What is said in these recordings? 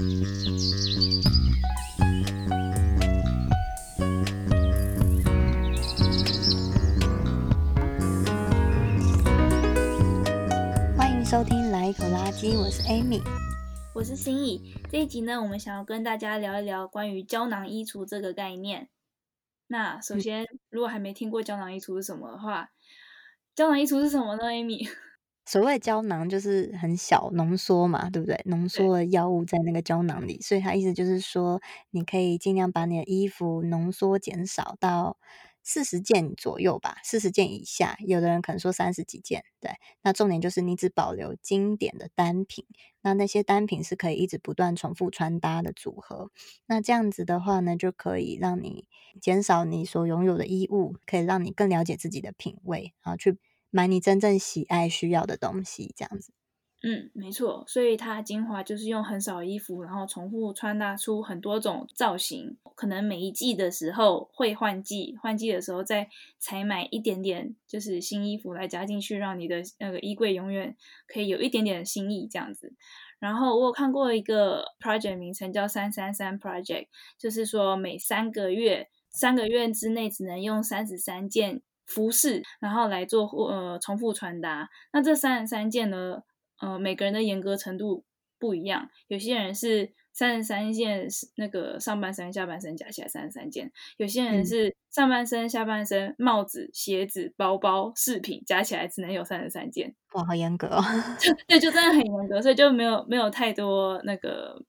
欢迎收听《来一口垃圾》，我是 Amy，我是心怡。这一集呢，我们想要跟大家聊一聊关于胶囊衣橱这个概念。那首先，如果还没听过胶囊衣橱是什么的话，胶囊衣橱是什么呢？Amy，所谓胶囊就是很小浓缩嘛，对不对？浓缩的药物在那个胶囊里，所以它意思就是说，你可以尽量把你的衣服浓缩减少到四十件左右吧，四十件以下。有的人可能说三十几件，对。那重点就是你只保留经典的单品，那那些单品是可以一直不断重复穿搭的组合。那这样子的话呢，就可以让你减少你所拥有的衣物，可以让你更了解自己的品味，然后去买你真正喜爱需要的东西，这样子。嗯，没错，所以它精华就是用很少衣服，然后重复穿搭出很多种造型。可能每一季的时候会换季，换季的时候再采买一点点，就是新衣服来加进去，让你的那个衣柜永远可以有一点点的新意这样子。然后我有看过一个 project 名称叫三三三 project，就是说每三个月，三个月之内只能用三十三件服饰，然后来做呃重复穿搭。那这三十三件呢？呃，每个人的严格程度不一样，有些人是三十三件，那个上半身、下半身加起来三十三件；有些人是上半身、下半身、帽子、鞋子、包包、饰品加起来只能有三十三件。哇，好严格哦！对，就真的很严格，所以就没有没有太多那个，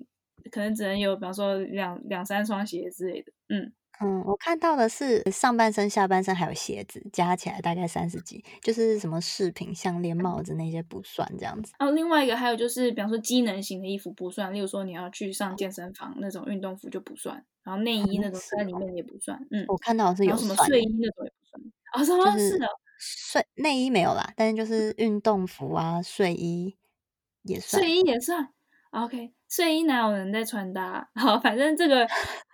可能只能有，比方说两两三双鞋之类的，嗯。嗯，我看到的是上半身、下半身还有鞋子，加起来大概三十几，就是什么饰品、项链、帽子那些不算这样子。哦，另外一个还有就是，比方说机能型的衣服不算，例如说你要去上健身房那种运动服就不算，然后内衣那种在里面也不算。嗯，我看到的是有什么睡衣那种也不算。啊，什么？是的，睡内衣没有啦，但是就是运动服啊、睡衣也算。睡衣也算。OK，睡衣哪有人在穿搭？好，反正这个。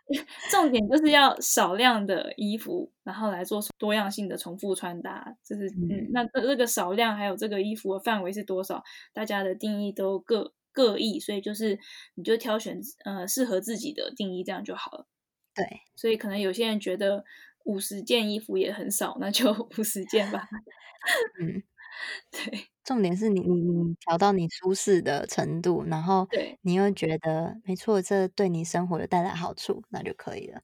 重点就是要少量的衣服，然后来做多样性的重复穿搭。就是嗯，那这个少量还有这个衣服的范围是多少，大家的定义都各各异，所以就是你就挑选呃适合自己的定义，这样就好了。对，所以可能有些人觉得五十件衣服也很少，那就 五十件吧。嗯，对。重点是你你你调到你舒适的程度，然后对你又觉得没错，这对你生活有带来好处，那就可以了。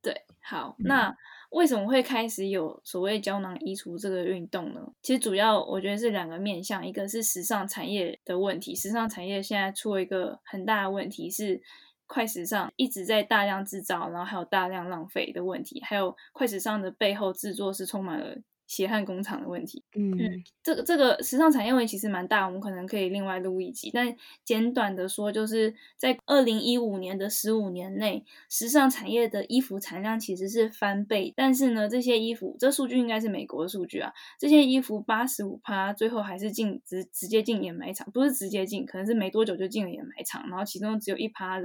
对，好，嗯、那为什么会开始有所谓胶囊衣橱这个运动呢？其实主要我觉得是两个面向，一个是时尚产业的问题，时尚产业现在出了一个很大的问题是快时尚一直在大量制造，然后还有大量浪费的问题，还有快时尚的背后制作是充满了。血汗工厂的问题，嗯，嗯，这个这个时尚产业问题其实蛮大，我们可能可以另外录一集。但简短的说，就是在二零一五年的十五年内，时尚产业的衣服产量其实是翻倍。但是呢，这些衣服，这数据应该是美国的数据啊，这些衣服八十五趴最后还是进直直接进掩埋场，不是直接进，可能是没多久就进了掩埋场，然后其中只有一趴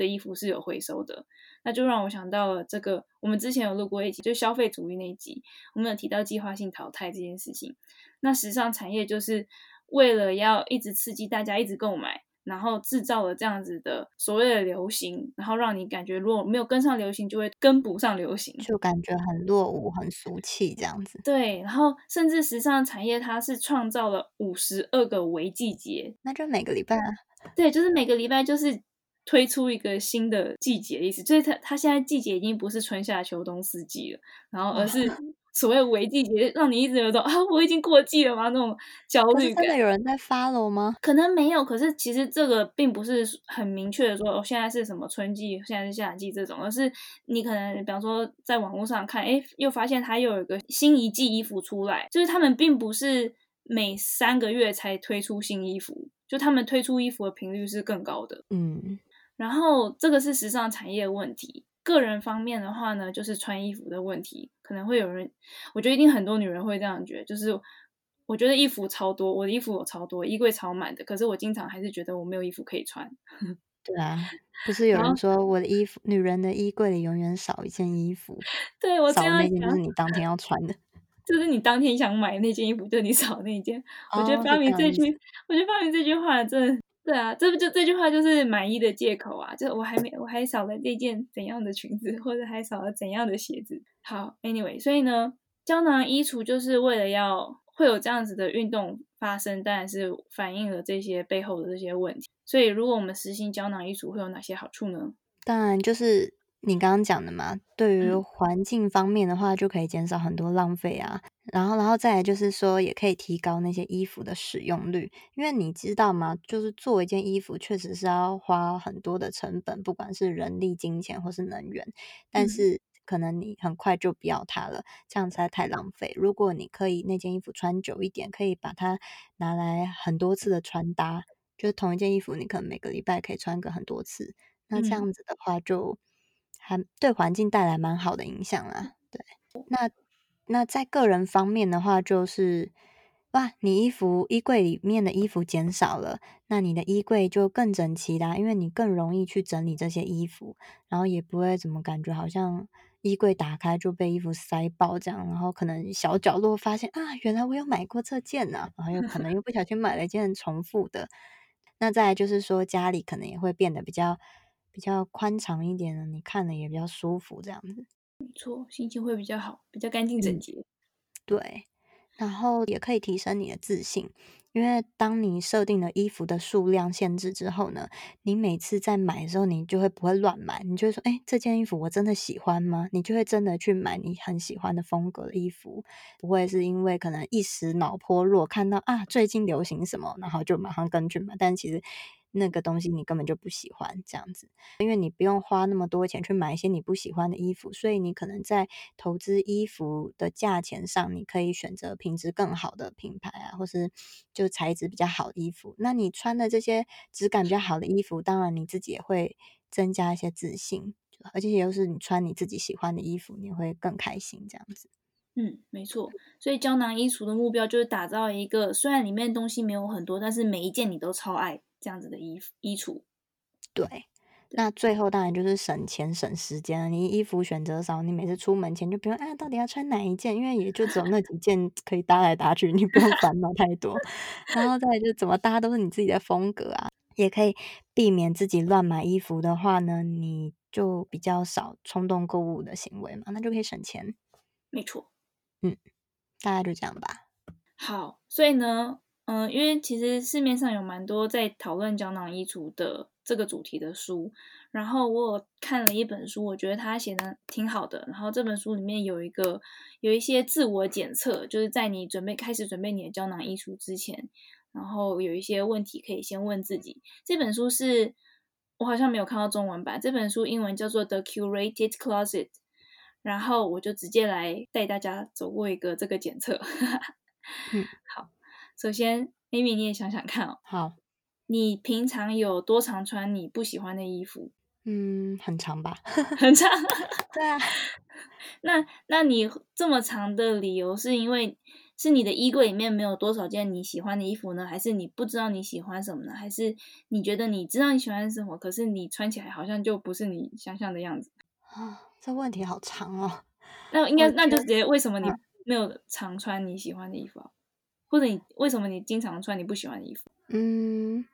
的衣服是有回收的。那就让我想到了这个，我们之前有录过一集，就消费主义那一集，我们有提到计划性淘汰这件事情。那时尚产业就是为了要一直刺激大家一直购买，然后制造了这样子的所谓的流行，然后让你感觉如果没有跟上流行，就会跟不上流行，就感觉很落伍、很俗气这样子。对，然后甚至时尚产业它是创造了五十二个微季节，那就每个礼拜啊。对，就是每个礼拜就是。推出一个新的季节的意思，所以它它现在季节已经不是春夏秋冬四季了，然后而是 所谓伪季节，让你一直有种啊我已经过季了吗那种焦虑感。真的有人在 follow 吗？可能没有，可是其实这个并不是很明确的说哦，现在是什么春季，现在是夏季这种，而是你可能比方说在网络上看，哎，又发现它又有一个新一季衣服出来，就是他们并不是每三个月才推出新衣服，就他们推出衣服的频率是更高的，嗯。然后这个是时尚产业问题，个人方面的话呢，就是穿衣服的问题，可能会有人，我觉得一定很多女人会这样觉得，就是我觉得衣服超多，我的衣服有超多，衣柜超满的，可是我经常还是觉得我没有衣服可以穿。对啊，不是有人说我的衣服，女人的衣柜里永远少一件衣服，对，我少那件就是你当天要穿的，就是你当天想买那件衣服，就你少那件。哦、我觉得发明这句，我觉得发明这句话真的。对啊，这不就这句话就是满意的借口啊？就我还没，我还少了这件怎样的裙子，或者还少了怎样的鞋子。好，anyway，所以呢，胶囊衣橱就是为了要会有这样子的运动发生，当然是反映了这些背后的这些问题。所以，如果我们实行胶囊衣橱，会有哪些好处呢？当然就是。你刚刚讲的嘛，对于环境方面的话，就可以减少很多浪费啊。然后，然后再来就是说，也可以提高那些衣服的使用率，因为你知道吗？就是做一件衣服，确实是要花很多的成本，不管是人力、金钱或是能源。但是，可能你很快就不要它了，这样实在太浪费。如果你可以那件衣服穿久一点，可以把它拿来很多次的穿搭，就是同一件衣服，你可能每个礼拜可以穿个很多次。那这样子的话就。还对环境带来蛮好的影响啦，对。那那在个人方面的话，就是哇，你衣服衣柜里面的衣服减少了，那你的衣柜就更整齐啦，因为你更容易去整理这些衣服，然后也不会怎么感觉好像衣柜打开就被衣服塞爆这样，然后可能小角落发现啊，原来我有买过这件呢，然后又可能又 不小心买了一件重复的。那再来就是说，家里可能也会变得比较。比较宽敞一点的，你看了也比较舒服，这样子。没错，心情会比较好，比较干净整洁。嗯。对，然后也可以提升你的自信，因为当你设定了衣服的数量限制之后呢，你每次在买的时候，你就会不会乱买，你就会说，哎，这件衣服我真的喜欢吗？你就会真的去买你很喜欢的风格的衣服，不会是因为可能一时脑波弱，看到啊最近流行什么，然后就马上跟去买，但其实。那个东西你根本就不喜欢这样子，因为你不用花那么多钱去买一些你不喜欢的衣服，所以你可能在投资衣服的价钱上，你可以选择品质更好的品牌啊，或是就材质比较好的衣服。那你穿的这些质感比较好的衣服，当然你自己也会增加一些自信，而且又是你穿你自己喜欢的衣服，你会更开心这样子。嗯，没错。所以胶囊衣橱的目标就是打造一个虽然里面东西没有很多，但是每一件你都超爱。这样子的衣服衣橱，对，那最后当然就是省钱省时间了。你衣服选择少，你每次出门前就不用哎，到底要穿哪一件？因为也就只有那几件可以搭来搭去，你不用烦恼太多。然后再来就怎么搭都是你自己的风格啊，也可以避免自己乱买衣服的话呢，你就比较少冲动购物的行为嘛，那就可以省钱。没错，嗯，大概就这样吧。好，所以呢。嗯，因为其实市面上有蛮多在讨论胶囊衣橱的这个主题的书，然后我有看了一本书，我觉得他写的挺好的。然后这本书里面有一个有一些自我检测，就是在你准备开始准备你的胶囊衣橱之前，然后有一些问题可以先问自己。这本书是我好像没有看到中文版，这本书英文叫做《The Curated Closet》，然后我就直接来带大家走过一个这个检测。嗯，好。首先，Amy，你也想想看哦。好，你平常有多常穿你不喜欢的衣服？嗯，很长吧。很长。对啊。那那你这么长的理由是因为是你的衣柜里面没有多少件你喜欢的衣服呢？还是你不知道你喜欢什么呢？还是你觉得你知道你喜欢什么，可是你穿起来好像就不是你想象的样子？啊，这问题好长哦。那应该那就直接为什么你没有常穿你喜欢的衣服啊？或者你为什么你经常穿你不喜欢的衣服？嗯，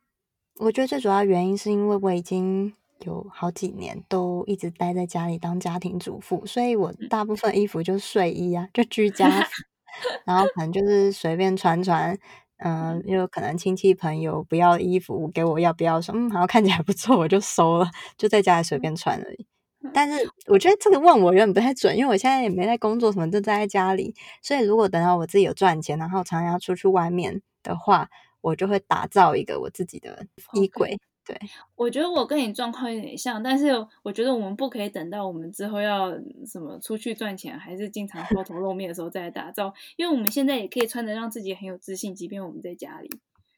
我觉得最主要原因是因为我已经有好几年都一直待在家里当家庭主妇，所以我大部分衣服就是睡衣啊，就居家服，然后可能就是随便穿穿，嗯、呃，因为可能亲戚朋友不要衣服给我要不要说，嗯，好像看起来不错，我就收了，就在家里随便穿而已。但是我觉得这个问我有点不太准，因为我现在也没在工作，什么都在家里。所以如果等到我自己有赚钱，然后常常要出去外面的话，我就会打造一个我自己的衣柜。Okay. 对，我觉得我跟你状况有点像，但是我觉得我们不可以等到我们之后要什么出去赚钱，还是经常抛头露面的时候再来打造，因为我们现在也可以穿的让自己很有自信，即便我们在家里。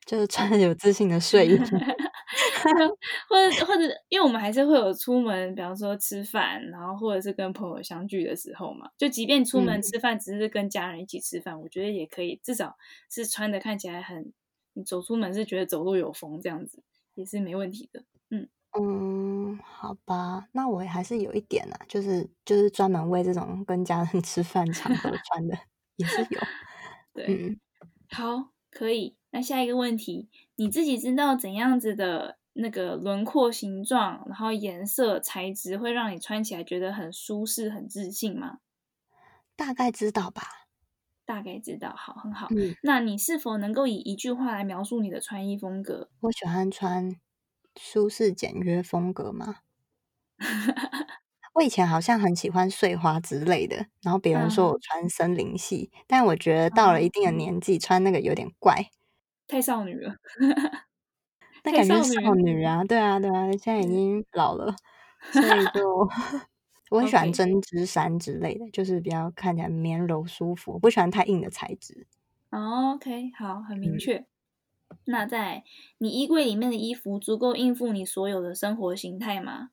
就是穿着有自信的睡衣，或者或者，因为我们还是会有出门，比方说吃饭，然后或者是跟朋友相聚的时候嘛。就即便出门吃饭，只是跟家人一起吃饭，嗯，我觉得也可以，至少是穿的看起来很，你走出门是觉得走路有风，这样子也是没问题的。嗯嗯，好吧，那我还是有一点啊，就是就是专门为这种跟家人吃饭场合穿的也是有。对，嗯，好，可以。那下一个问题，你自己知道怎样子的那个轮廓形状，然后颜色材质会让你穿起来觉得很舒适、很自信吗？大概知道吧，大概知道，好，很好。嗯，那你是否能够以一句话来描述你的穿衣风格？我喜欢穿舒适简约风格吗？我以前好像很喜欢碎花之类的，然后别人说我穿森林系，嗯、但我觉得到了一定的年纪，嗯、穿那个有点怪，太少女了。那感觉少女啊，对啊，对啊，现在已经老了，所以就 我很喜欢针织衫之类的就是比较看起来绵柔舒服，我不喜欢太硬的材质。OK，好，很明确。嗯、那在你衣柜里面的衣服足够应付你所有的生活形态吗？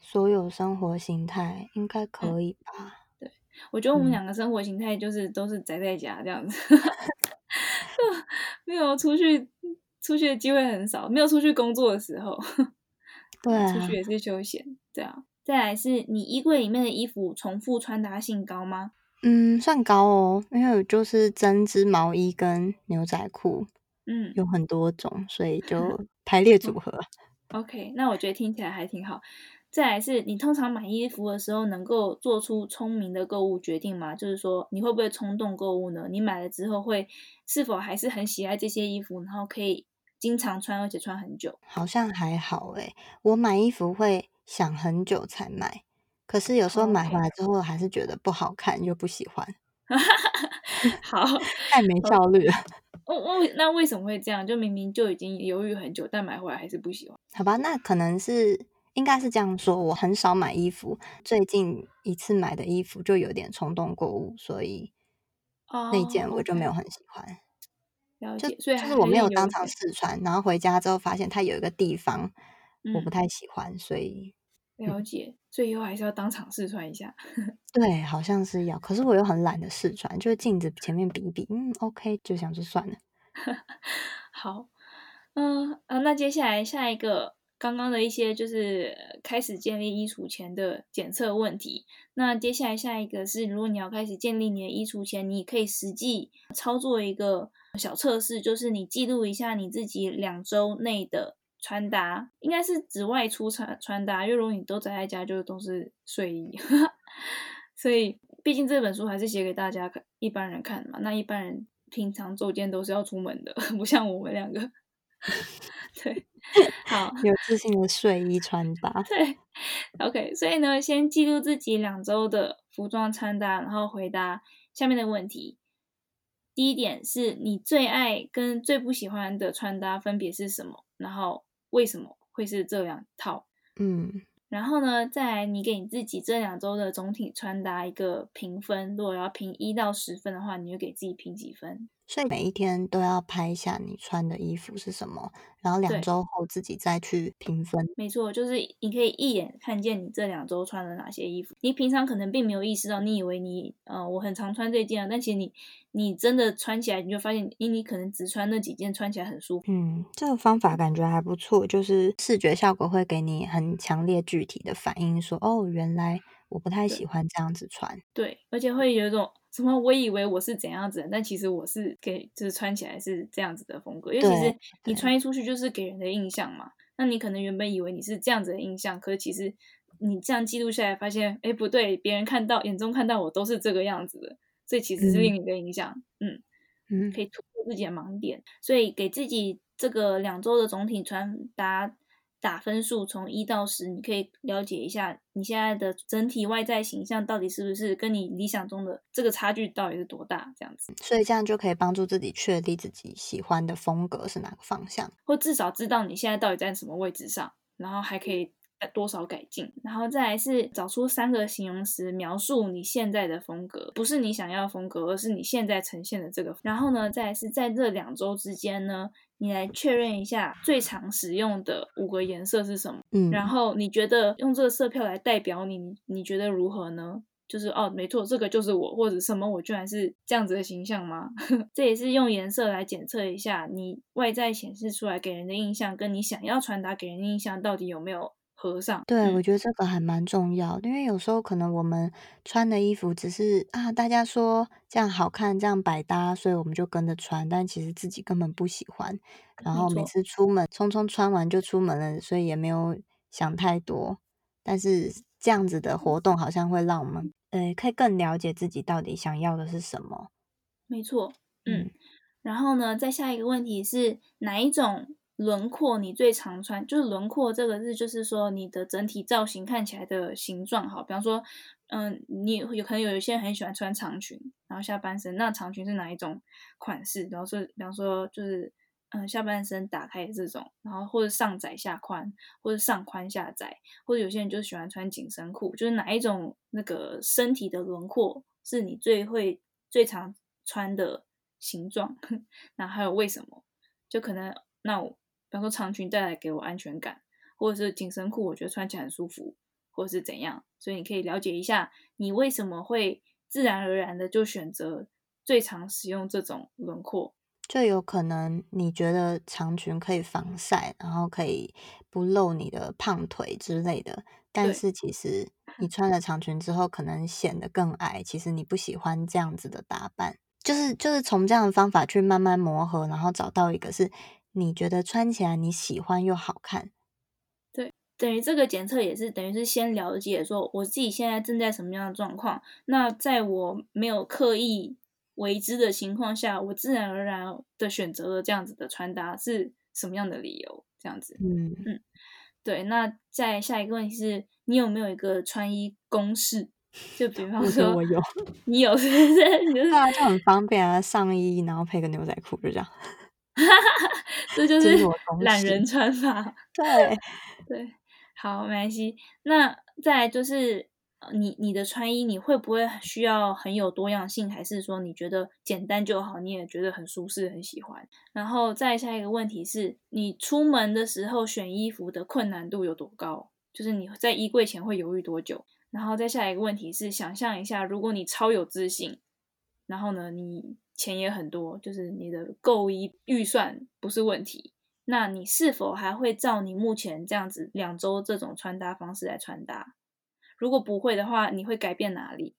所有生活形态应该可以吧？嗯、对，我觉得我们两个生活形态就是都是宅在家这样子，嗯、没有出去，出去的机会很少，没有出去工作的时候，对、啊，出去也是休闲，对啊。再来是你衣柜里面的衣服重复穿搭性高吗？嗯，算高哦，因为就是针织毛衣跟牛仔裤，嗯，有很多种，所以就排列组合。OK，那我觉得听起来还挺好。再来是你通常买衣服的时候能够做出聪明的购物决定吗？就是说你会不会冲动购物呢？你买了之后会是否还是很喜爱这些衣服，然后可以经常穿，而且穿很久？好像还好诶，我买衣服会想很久才买，可是有时候买回来之后还是觉得不好看又不喜欢。好，太没效率了。哦哦，那为什么会这样？就明明就已经犹豫很久，但买回来还是不喜欢。好吧，那可能是。应该是这样说，我很少买衣服，最近一次买的衣服就有点冲动购物，所以那件我就没有很喜欢。Oh, okay. 就就是我没有当场试穿，然后回家之后发现它有一个地方我不太喜欢，嗯、所以了解，嗯、所以以后还是要当场试穿一下。对，好像是要，可是我又很懒得试穿，就是镜子前面比一比，嗯，OK，就想说算了。好，嗯啊，那接下来下一个。刚刚的一些就是开始建立衣橱前的检测问题。那接下来下一个是，如果你要开始建立你的衣橱前，你可以实际操作一个小测试，就是你记录一下你自己两周内的穿搭，应该是指外出穿穿搭，因为如果你都宅在家，就都是睡衣。所以，毕竟这本书还是写给大家看，一般人看嘛。那一般人平常周间都是要出门的，不像我们两个。对。好，有自信的睡衣穿搭。对，OK，所以呢，先记录自己两周的服装穿搭，然后回答下面的问题。第一点是你最爱跟最不喜欢的穿搭分别是什么？然后为什么会是这两套？嗯，然后呢，再来你给你自己这两周的总体穿搭一个评分。如果要评一到十分的话，你就给自己评几分？所以每一天都要拍一下你穿的衣服是什么，然后两周后自己再去评分。没错，就是你可以一眼看见你这两周穿了哪些衣服。你平常可能并没有意识到，你以为你呃我很常穿这件啊，但其实你你真的穿起来，你就发现，你你可能只穿那几件，穿起来很舒服。嗯，这个方法感觉还不错，就是视觉效果会给你很强烈具体的反应，说哦，原来我不太喜欢这样子穿。对，对，而且会有一种。什么？我以为我是怎样子的，但其实我是给，就是穿起来是这样子的风格。因为其实你穿一出去就是给人的印象嘛。那你可能原本以为你是这样子的印象，可是其实你这样记录下来，发现哎不对，别人看到眼中看到我都是这个样子的，这其实是另一个印象。嗯嗯，可以突破自己的盲点，所以给自己这个两周的总体穿搭。打分数从一到十，你可以了解一下你现在的整体外在形象到底是不是跟你理想中的这个差距到底是多大，这样子。所以这样就可以帮助自己确立自己喜欢的风格是哪个方向，或至少知道你现在到底在什么位置上，然后还可以多少改进。然后再来是找出三个形容词描述你现在的风格，不是你想要的风格，而是你现在呈现的这个。然后呢，再来是在这两周之间呢。你来确认一下最常使用的五个颜色是什么？嗯，然后你觉得用这个色票来代表你，你觉得如何呢？就是哦，没错，这个就是我，或者什么，我居然是这样子的形象吗？这也是用颜色来检测一下你外在显示出来给人的印象，跟你想要传达给人的印象到底有没有合上。对，嗯、我觉得这个还蛮重要，因为有时候可能我们穿的衣服只是啊，大家说这样好看，这样百搭，所以我们就跟着穿，但其实自己根本不喜欢。然后每次出门匆匆穿完就出门了，所以也没有想太多。但是这样子的活动好像会让我们呃，可以更了解自己到底想要的是什么。没错，嗯。嗯然后呢，再下一个问题是哪一种轮廓你最常穿？就是轮廓这个字，就是说你的整体造型看起来的形状。好，比方说，嗯，你有可能有一些人很喜欢穿长裙，然后下半身，那长裙是哪一种款式？然后说，比方说，就是嗯，下半身打开的这种，然后或者上窄下宽，或者上宽下窄，或者有些人就喜欢穿紧身裤，就是哪一种那个身体的轮廓是你最会最常穿的？形状，那还有为什么？就可能那我，比方说长裙带来给我安全感，或者是紧身裤，我觉得穿起来很舒服，或者是怎样。所以你可以了解一下，你为什么会自然而然的就选择最常使用这种轮廓？就有可能你觉得长裙可以防晒，然后可以不露你的胖腿之类的，但是其实你穿了长裙之后，可能显得更矮。其实你不喜欢这样子的打扮。就是就是从这样的方法去慢慢磨合，然后找到一个是你觉得穿起来你喜欢又好看。对，等于这个检测也是等于是先了解说我自己现在正在什么样的状况。那在我没有刻意为之的情况下，我自然而然的选择了这样子的穿搭是什么样的理由？这样子，嗯嗯，对。那再下一个问题是你有没有一个穿衣公式？就比方说，我有，你有 是不是？对啊，就很方便啊，上衣然后配个牛仔裤，就这样。这就是懒人穿法。对 对，好，没关系。那再来就是，你你的穿衣，你会不会需要很有多样性，还是说你觉得简单就好？你也觉得很舒适，很喜欢。然后再下一个问题是，你出门的时候选衣服的困难度有多高？就是你在衣柜前会犹豫多久？然后再下一个问题是，想象一下，如果你超有自信，然后呢，你钱也很多，就是你的购衣预算不是问题，那你是否还会照你目前这样子两周这种穿搭方式来穿搭？如果不会的话，你会改变哪里？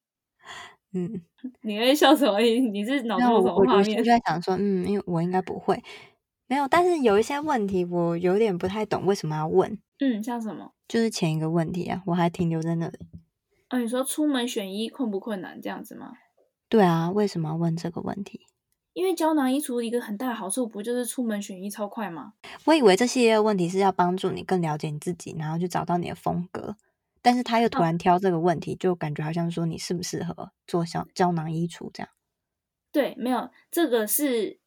嗯，你会笑什么？你是脑中有什么画面？我就在想说，嗯，因为我应该不会，没有，但是有一些问题我有点不太懂，为什么要问？嗯，像什么？就是前一个问题啊，我还停留在那里。啊，你说出门选衣困不困难这样子吗？对啊，为什么要问这个问题？因为胶囊衣橱一个很大的好处不就是出门选衣超快吗？我以为这系列的问题是要帮助你更了解你自己，然后去找到你的风格。但是他又突然挑这个问题，哦、就感觉好像说你适不适合做小胶囊衣橱这样。对，没有这个是，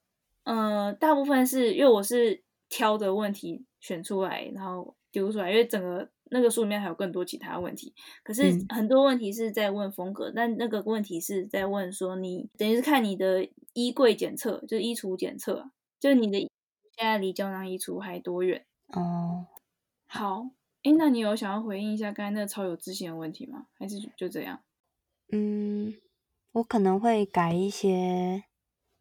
呃，大部分是因为我是挑的问题选出来，然后。丢出来，因为整个那个书里面还有更多其他问题。可是很多问题是在问风格，嗯、但那个问题是在问说你等于是看你的衣柜检测，就是衣橱检测，就是你的现在离胶囊衣橱还多远？哦，好，诶，那你有想要回应一下刚才那个超有自信的问题吗？还是就这样？嗯，我可能会改一些，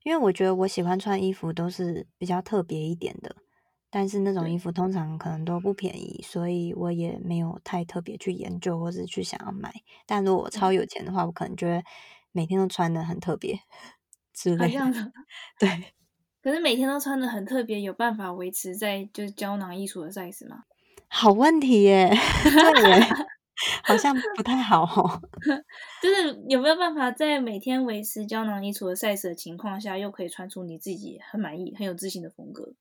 因为我觉得我喜欢穿衣服都是比较特别一点的。但是那种衣服通常可能都不便宜，所以我也没有太特别去研究或是去想要买。但如果我超有钱的话，我可能觉得每天都穿的很特别之类的。这样子，对。可是每天都穿的很特别，有办法维持在就是胶囊衣橱的 size 吗？好问题耶，对耶，好像不太好哦。就是有没有办法在每天维持胶囊衣橱的 size 的情况下，又可以穿出你自己很满意、很有自信的风格？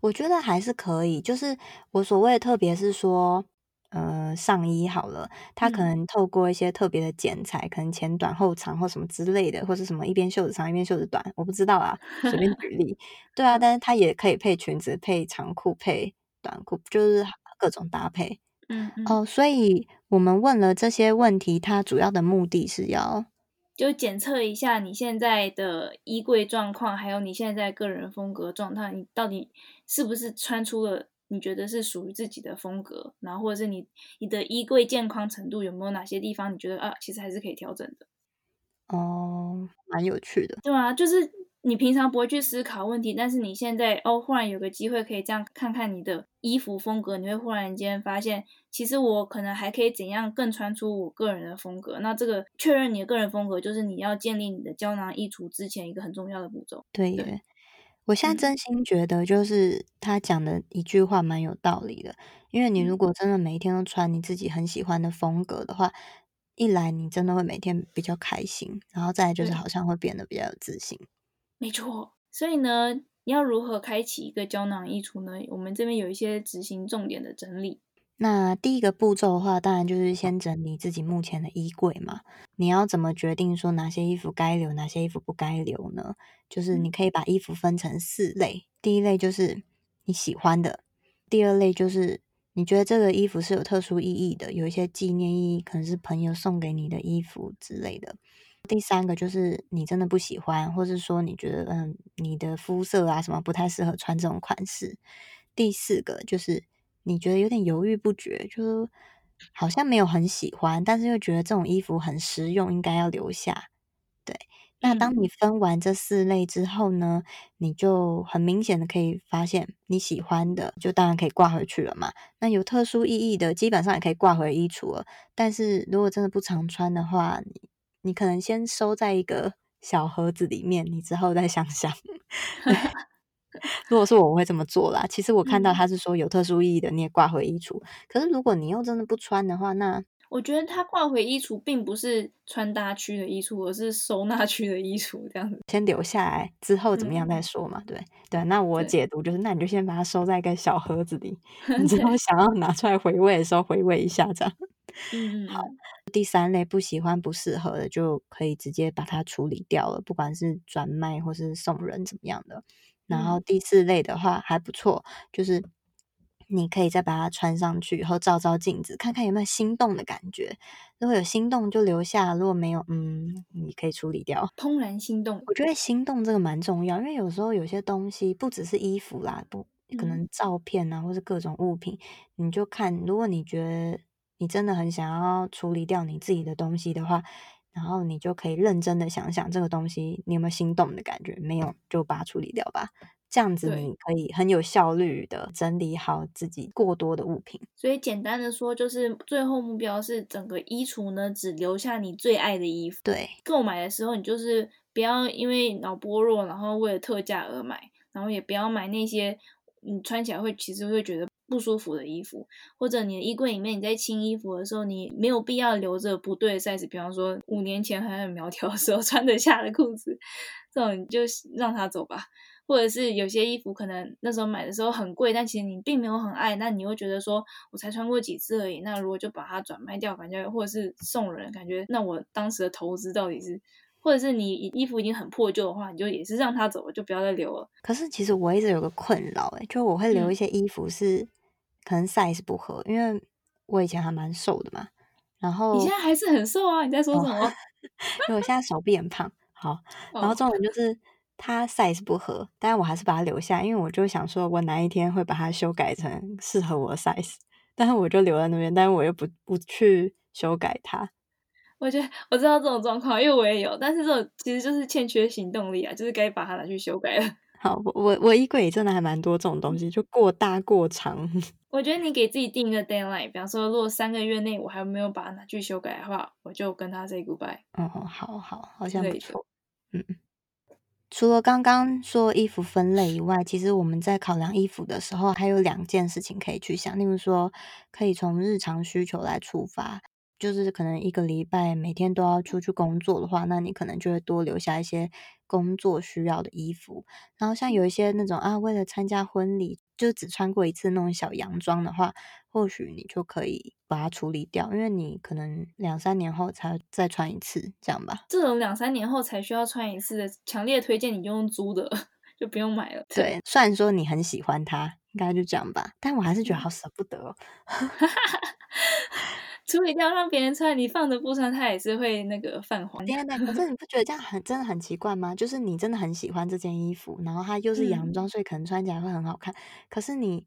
我觉得还是可以，就是我所谓的特别是说，呃，上衣好了，它可能透过一些特别的剪裁，嗯、可能前短后长或什么之类的，或是什么一边袖子长一边袖子短，我不知道啊，随便举 例。对啊，但是它也可以配裙子、配长裤、配短裤，就是各种搭配。嗯，嗯哦，所以我们问了这些问题，它主要的目的是要。就检测一下你现在的衣柜状况，还有你现在个人风格状态，你到底是不是穿出了你觉得是属于自己的风格？然后或者是你你的衣柜健康程度有没有哪些地方你觉得啊，其实还是可以调整的？哦，蛮有趣的。对啊，就是你平常不会去思考问题，但是你现在哦，忽然有个机会可以这样看看你的衣服风格，你会忽然间发现，其实我可能还可以怎样更穿出我个人的风格。那这个确认你的个人风格，就是你要建立你的胶囊衣橱之前一个很重要的步骤。对，对，我现在真心觉得，就是他讲的一句话蛮有道理的，嗯、因为你如果真的每一天都穿你自己很喜欢的风格的话，一来你真的会每天比较开心，然后再来就是好像会变得比较有自信。没错，所以呢，你要如何开启一个胶囊衣橱呢？我们这边有一些执行重点的整理。那第一个步骤的话，当然就是先整理自己目前的衣柜嘛。你要怎么决定说哪些衣服该留，哪些衣服不该留呢？就是你可以把衣服分成四类，第一类就是你喜欢的，第二类就是你觉得这个衣服是有特殊意义的，有一些纪念意义，可能是朋友送给你的衣服之类的。第三个就是你真的不喜欢，或是说你觉得嗯你的肤色啊什么不太适合穿这种款式。第四个就是你觉得有点犹豫不决，就好像没有很喜欢，但是又觉得这种衣服很实用，应该要留下。对，那当你分完这四类之后呢，你就很明显的可以发现你喜欢的就当然可以挂回去了嘛。那有特殊意义的基本上也可以挂回衣橱了。但是如果真的不常穿的话，你可能先收在一个小盒子里面，你之后再想想。如果是我，我会这么做啦。其实我看到他是说有特殊意义的，你也挂回衣橱。可是如果你又真的不穿的话，那我觉得他挂回衣橱并不是穿搭区的衣橱，而是收纳区的衣橱这样子。先留下来，之后怎么样再说嘛？嗯、对对，那我解读就是，那你就先把它收在一个小盒子里，你之后想要拿出来回味的时候回味一下这样。嗯，好。第三类不喜欢、不适合的，就可以直接把它处理掉了，不管是转卖或是送人怎么样的。然后第四类的话还不错，就是你可以再把它穿上去以后照照镜子，看看有没有心动的感觉。如果有心动就留下，如果没有，嗯，你可以处理掉。怦然心动，我觉得心动这个蛮重要，因为有时候有些东西不只是衣服啦，不可能照片啊，或是各种物品，你就看，如果你觉得。你真的很想要处理掉你自己的东西的话，然后你就可以认真的想想这个东西，你有没有心动的感觉？没有，就把它处理掉吧。这样子你可以很有效率的整理好自己过多的物品。所以简单的说，就是最后目标是整个衣橱呢，只留下你最爱的衣服。对，购买的时候你就是不要因为脑波弱，然后为了特价而买，然后也不要买那些你穿起来会其实会觉得。不舒服的衣服，或者你的衣柜里面，你在清衣服的时候，你没有必要留着不对的 size，比方说五年前还很苗条的时候穿得下的裤子，这种你就让它走吧。或者是有些衣服可能那时候买的时候很贵，但其实你并没有很爱，那你会觉得说我才穿过几次而已，那如果就把它转卖掉，感觉或者是送人，感觉那我当时的投资到底是？或者是你衣服已经很破旧的话，你就也是让它走了，就不要再留了。可是其实我一直有个困扰，哎，就我会留一些衣服是可能 size 不合，嗯、因为我以前还蛮瘦的嘛。然后你现在还是很瘦啊？你在说什么？哦、因为我现在手臂很胖。好，然后重点就是它 size 不合，但是我还是把它留下，因为我就想说我哪一天会把它修改成适合我的 size，但是我就留在那边，但是我又不不去修改它。我觉得我知道这种状况，因为我也有，但是这种其实就是欠缺行动力啊，就是该把它拿去修改了。好，我我我衣柜里真的还蛮多这种东西，就过大过长。我觉得你给自己定一个 deadline，比方说，如果三个月内我还没有把它拿去修改的话，我就跟他 say goodbye。哦，好好，好像不错。嗯，除了刚刚说衣服分类以外，其实我们在考量衣服的时候，还有两件事情可以去想，例如说，可以从日常需求来出发。就是可能一个礼拜每天都要出去工作的话，那你可能就会多留下一些工作需要的衣服。然后像有一些那种啊，为了参加婚礼就只穿过一次那种小洋装的话，或许你就可以把它处理掉，因为你可能两三年后才再穿一次，这样吧。这种两三年后才需要穿一次的，强烈推荐你用租的，就不用买了。对，虽然说你很喜欢它，应该就这样吧，但我还是觉得好舍不得哦。处理掉让别人穿，你放着不穿，它也是会那个泛黄。天哪，可是你不觉得这样很真的很奇怪吗？就是你真的很喜欢这件衣服，然后它又是洋装，嗯、所以可能穿起来会很好看。可是你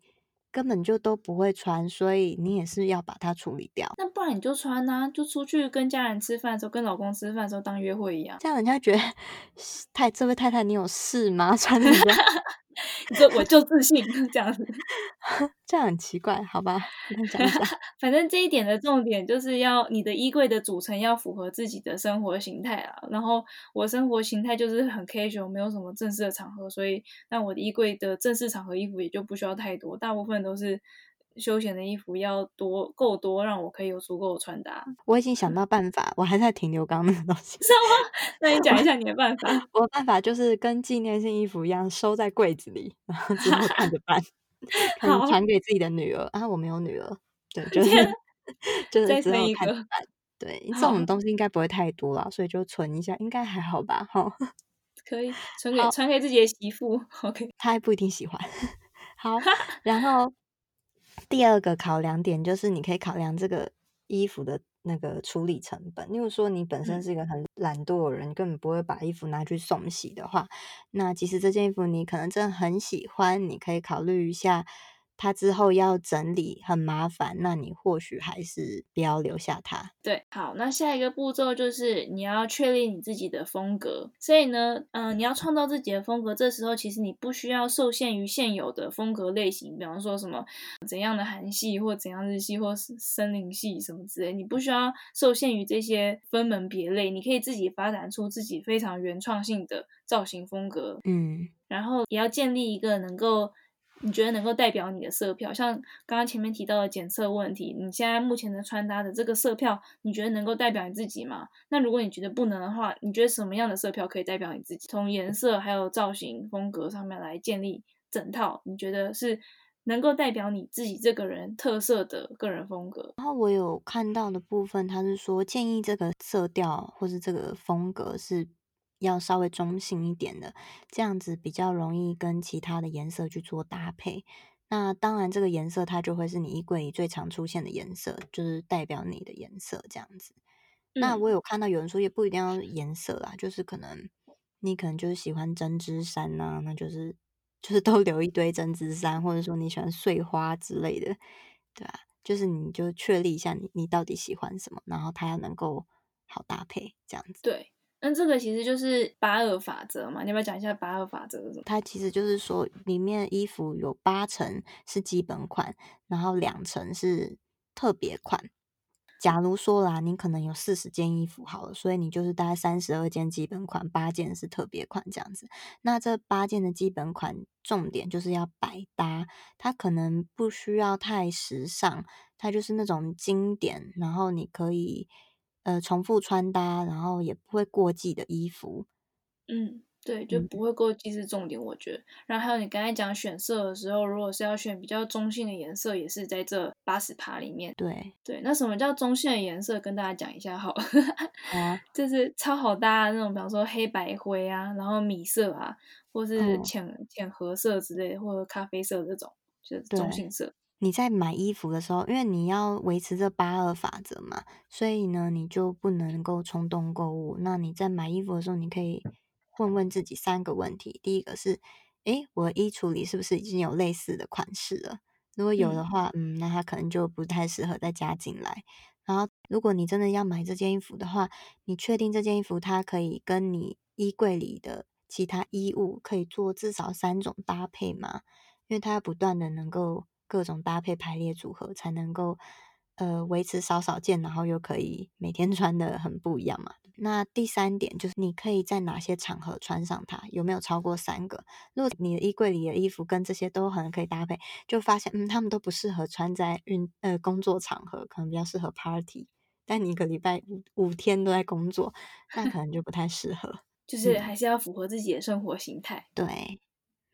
根本就都不会穿，所以你也是要把它处理掉。那不然你就穿呐、啊，就出去跟家人吃饭的时候，跟老公吃饭的时候当约会一样。这样人家觉得 太这位太太你有事吗？穿这个，你说我就自信这样子，这样很奇怪，好吧？讲一下。反正这一点的重点就是要你的衣柜的组成要符合自己的生活形态啊。然后我生活形态就是很 casual，没有什么正式的场合，所以那我的衣柜的正式场合衣服也就不需要太多，大部分都是。休闲的衣服要多够多，让我可以有足够的穿搭。我已经想到办法，我还在停留刚刚那个东西。是吗？那你讲一下你的办法。我的办法就是跟纪念性衣服一样，收在柜子里，然后之后 看着办。可能传给自己的女儿啊，我没有女儿，对，就是就是之后看着办。对，这种东西应该不会太多了，所以就存一下，应该还好吧？哈，可以传给传给自己的媳妇。OK，他还不一定喜欢。好，然后。第二个考量点就是，你可以考量这个衣服的那个处理成本。例如说，你本身是一个很懒惰的人，根本不会把衣服拿去送洗的话，那其实这件衣服你可能真的很喜欢，你可以考虑一下。它之后要整理很麻烦，那你或许还是不要留下它。对，好，那下一个步骤就是你要确立你自己的风格。所以呢，嗯、呃，你要创造自己的风格，这时候其实你不需要受限于现有的风格类型，比方说什么怎样的韩系或怎样日系或是森林系什么之类，你不需要受限于这些分门别类，你可以自己发展出自己非常原创性的造型风格。嗯，然后也要建立一个能够。你觉得能够代表你的色票，像刚刚前面提到的检测问题，你现在目前的穿搭的这个色票，你觉得能够代表你自己吗？那如果你觉得不能的话，你觉得什么样的色票可以代表你自己？从颜色还有造型风格上面来建立整套，你觉得是能够代表你自己这个人特色的个人风格？然后我有看到的部分，他是说建议这个色调或是这个风格是。要稍微中性一点的，这样子比较容易跟其他的颜色去做搭配。那当然，这个颜色它就会是你衣柜里最常出现的颜色，就是代表你的颜色这样子。嗯。那我有看到有人说，也不一定要颜色啦，就是可能你可能就是喜欢针织衫呐、啊，那就是就是都留一堆针织衫，或者说你喜欢碎花之类的，对吧？就是你就确立一下你你到底喜欢什么，然后它要能够好搭配这样子。对。那这个其实就是八二法则嘛，你要不要讲一下八二法则？它其实就是说，里面衣服有八成是基本款，然后两成是特别款。假如说啦，你可能有四十件衣服好了，所以你就是大概三十二件基本款，八件是特别款这样子。那这八件的基本款重点就是要百搭，它可能不需要太时尚，它就是那种经典，然后你可以。呃，重复穿搭，然后也不会过季的衣服，嗯，对，就不会过季是重点，我觉得。嗯、然后还有你刚才讲选色的时候，如果是要选比较中性的颜色，也是在这八十趴里面。对对，那什么叫中性的颜色？跟大家讲一下好了，啊，就是超好搭的那种，比方说黑白灰啊，然后米色啊，或是浅、嗯、浅褐色之类，或者咖啡色这种，就是中性色。你在买衣服的时候，因为你要维持这八二法则嘛，所以呢，你就不能够冲动购物。那你在买衣服的时候，你可以问问自己三个问题。第一个是，诶，我的衣橱里是不是已经有类似的款式了？如果有的话，嗯，嗯，那它可能就不太适合再加进来。然后，如果你真的要买这件衣服的话，你确定这件衣服它可以跟你衣柜里的其他衣物可以做至少三种搭配吗？因为它要不断的能够。各种搭配排列组合才能够，呃，维持少少见，然后又可以每天穿的很不一样嘛。那第三点就是，你可以在哪些场合穿上它？有没有超过三个？如果你的衣柜里的衣服跟这些都很可以搭配，就发现，嗯，他们都不适合穿在运呃工作场合，可能比较适合 party。但你一个礼拜五五天都在工作，那可能就不太适合。就是还是要符合自己的生活形态。对。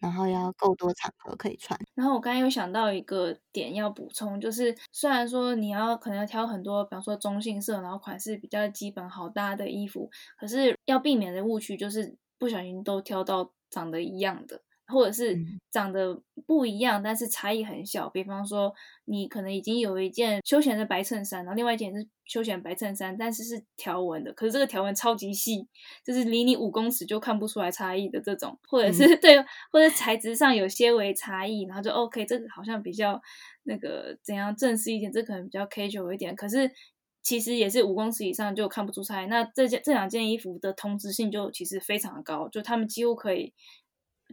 然后要够多场合可以穿。然后我刚才又想到一个点要补充，就是虽然说你要可能要挑很多，比方说中性色，然后款式比较基本好搭的衣服，可是要避免的误区就是不小心都挑到长得一样的。或者是长得不一样，但是差异很小。比方说，你可能已经有一件休闲的白衬衫，然后另外一件是休闲白衬衫，但是是条纹的，可是这个条纹超级细，就是离你五公尺就看不出来差异的这种，或者是、嗯、对，或者材质上有些微差异，然后就 OK，这个好像比较那个怎样正式一点，这个、可能比较 casual 一点，可是其实也是五公尺以上就看不出差异。那这件这两件衣服的同质性就其实非常的高，就他们几乎可以。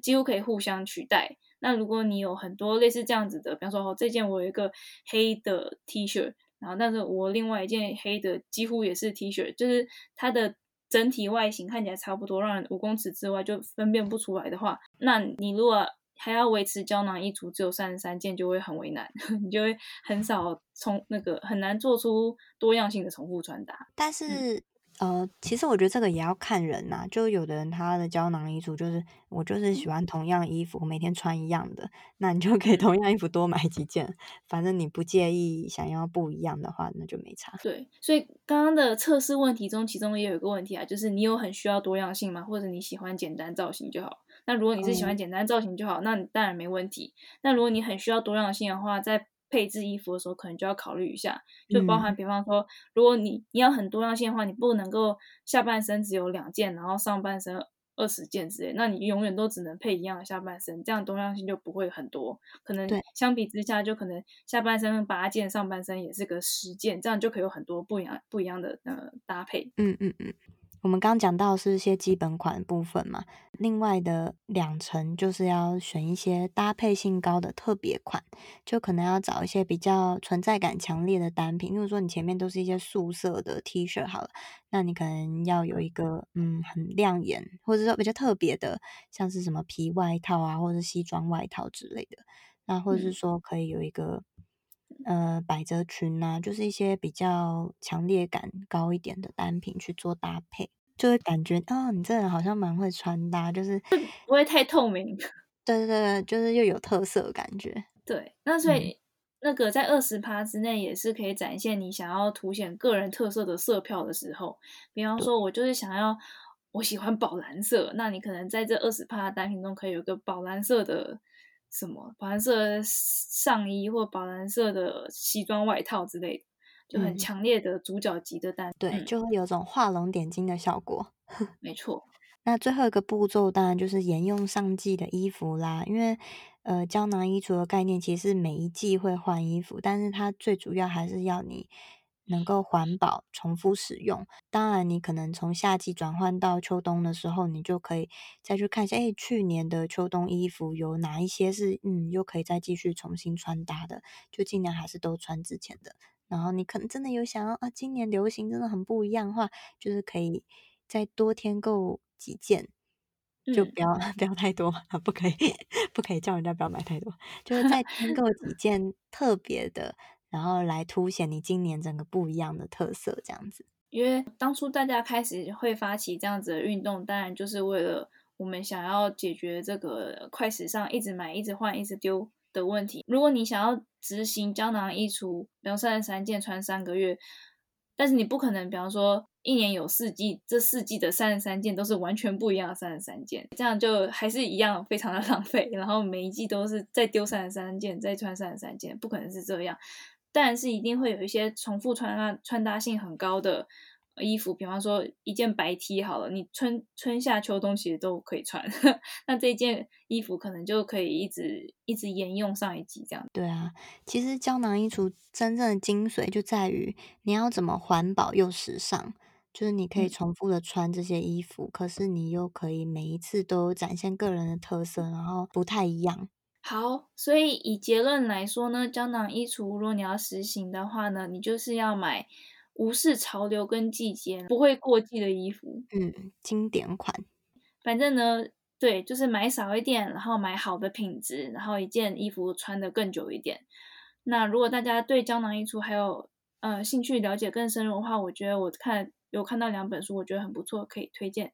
几乎可以互相取代。那如果你有很多类似这样子的，比方说，哦，这件我有一个黑的 T 恤，然后但是我另外一件黑的几乎也是 T 恤，就是它的整体外形看起来差不多，让人五公尺之外就分辨不出来的话，那你如果还要维持胶囊衣橱只有三十三件，就会很为难，你就会很少从那个很难做出多样性的重复穿搭。但是。嗯呃，其实我觉得这个也要看人呐、啊。就有的人他的胶囊衣橱就是我就是喜欢同样衣服，我每天穿一样的，那你就可以同样衣服多买几件，反正你不介意想要不一样的话，那就没差。对，所以刚刚的测试问题中，其中也有一个问题啊，就是你有很需要多样性吗？或者你喜欢简单造型就好？那如果你是喜欢简单造型就好，嗯、那你当然没问题。那如果你很需要多样性的话，在配置衣服的时候，可能就要考虑一下，就包含，比方说，如果你你要很多样性的话，你不能够下半身只有两件，然后上半身二十件之类，那你永远都只能配一样的下半身，这样多样性就不会很多。可能相比之下，就可能下半身八件，上半身也是个十件，这样就可以有很多不一样不一样的呃搭配。嗯嗯嗯。我们刚刚讲到是一些基本款的部分嘛，另外的两层就是要选一些搭配性高的特别款，就可能要找一些比较存在感强烈的单品。例如说，你前面都是一些素色的 T 恤好了，那你可能要有一个嗯很亮眼，或者说比较特别的，像是什么皮外套啊，或者西装外套之类的。那或者是说可以有一个、嗯、呃百褶裙啊，就是一些比较强烈感高一点的单品去做搭配。就会感觉啊，你这人好像蛮会穿搭，就是不会太透明。对对对，就是又有特色的感觉。对，那所以、嗯、那个在二十趴之内也是可以展现你想要凸显个人特色的色票的时候。比方说，我就是想要我喜欢宝蓝色，那你可能在这二十趴的单品中可以有个宝蓝色的什么宝蓝色的上衣或宝蓝色的西装外套之类的。就很强烈的主角级的单，对，就会有种画龙点睛的效果。没错。那最后一个步骤当然就是沿用上季的衣服啦，因为呃胶囊衣橱的概念其实是每一季会换衣服，但是它最主要还是要你能够环保、重复使用。当然，你可能从夏季转换到秋冬的时候，你就可以再去看一下，哎，去年的秋冬衣服有哪一些是嗯又可以再继续重新穿搭的，就尽量还是都穿之前的。然后你可能真的有想要啊，今年流行真的很不一样的话，就是可以再多添购几件，就不要、嗯、不要 太多啊，不可以 不可以叫人家不要买太多，就是再添购几件特别的，然后来凸显你今年整个不一样的特色，这样子。因为当初大家开始会发起这样子的运动，当然就是为了我们想要解决这个快时尚，一直买、一直换、一直丢。的问题，如果你想要执行胶囊衣橱，比方三十三件穿三个月，但是你不可能，比方说一年有四季，这四季的三十三件都是完全不一样的三十三件，这样就还是一样非常的 浪费。然后每一季都是再丢三十三件，再穿三十三件，不可能是这样。但是一定会有一些重复穿搭、穿搭性很高的。衣服，比方说一件白 T 好了，你春春夏秋冬其实都可以穿，那这件衣服可能就可以一直一直沿用上一季这样。对啊，其实胶囊衣橱真正的精髓就在于你要怎么环保又时尚，就是你可以重复的穿这些衣服，嗯、可是你又可以每一次都展现个人的特色，然后不太一样。好，所以以结论来说呢，胶囊衣橱如果你要实行的话呢，你就是要买。无视潮流跟季节，不会过季的衣服，嗯，经典款。反正呢，对，就是买少一点，然后买好的品质，然后一件衣服穿得更久一点。那如果大家对胶囊衣橱还有呃兴趣了解更深入的话，我觉得我看有看到两本书，我觉得很不错，可以推荐。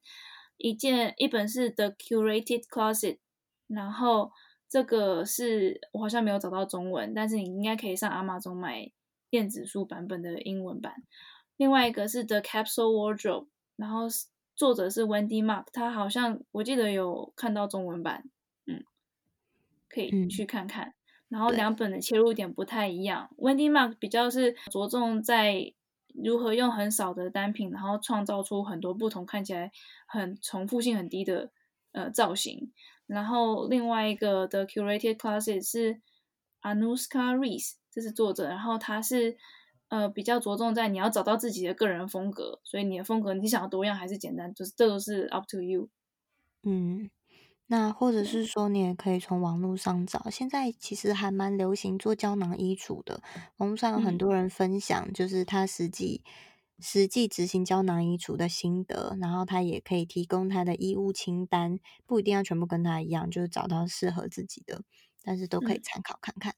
一件一本是 The Curated Closet，然后这个是我好像没有找到中文，但是你应该可以上 Amazon 买。电子书版本的英文版，另外一个是 The Capsule Wardrobe，然后作者是 Wendy Mark，他好像我记得有看到中文版，嗯，可以去看看。嗯、然后两本的切入点不太一样，Wendy Mark 比较是着重在如何用很少的单品，然后创造出很多不同看起来很重复性很低的呃造型。然后另外一个的 Curated classes 是 Anouska Reese，这是作者，然后他是。呃，比较着重在你要找到自己的个人风格，所以你的风格你想要多样还是简单，就是这都是 up to you。嗯，那或者是说你也可以从网络上找，现在其实还蛮流行做胶囊衣橱的，网络上有很多人分享，就是他实际、嗯、实际执行胶囊衣橱的心得，然后他也可以提供他的衣物清单，不一定要全部跟他一样，就是找到适合自己的，但是都可以参考看看。嗯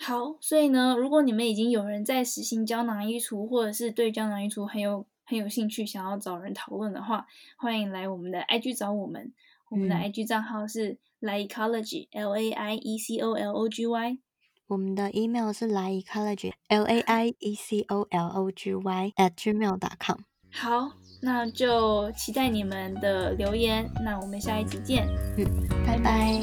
好，所以呢，如果你们已经有人在实行胶囊衣橱，或者是对胶囊衣橱很有很有兴趣，想要找人讨论的话，欢迎来我们的 IG 找我们。我们的 IG 账号是 Laiecology，L A I E C O L O G Y。我们的 email 是 Laiecology，L A I E C O L O G Y at gmail.com。好，那就期待你们的留言。那我们下一集见。嗯，拜拜。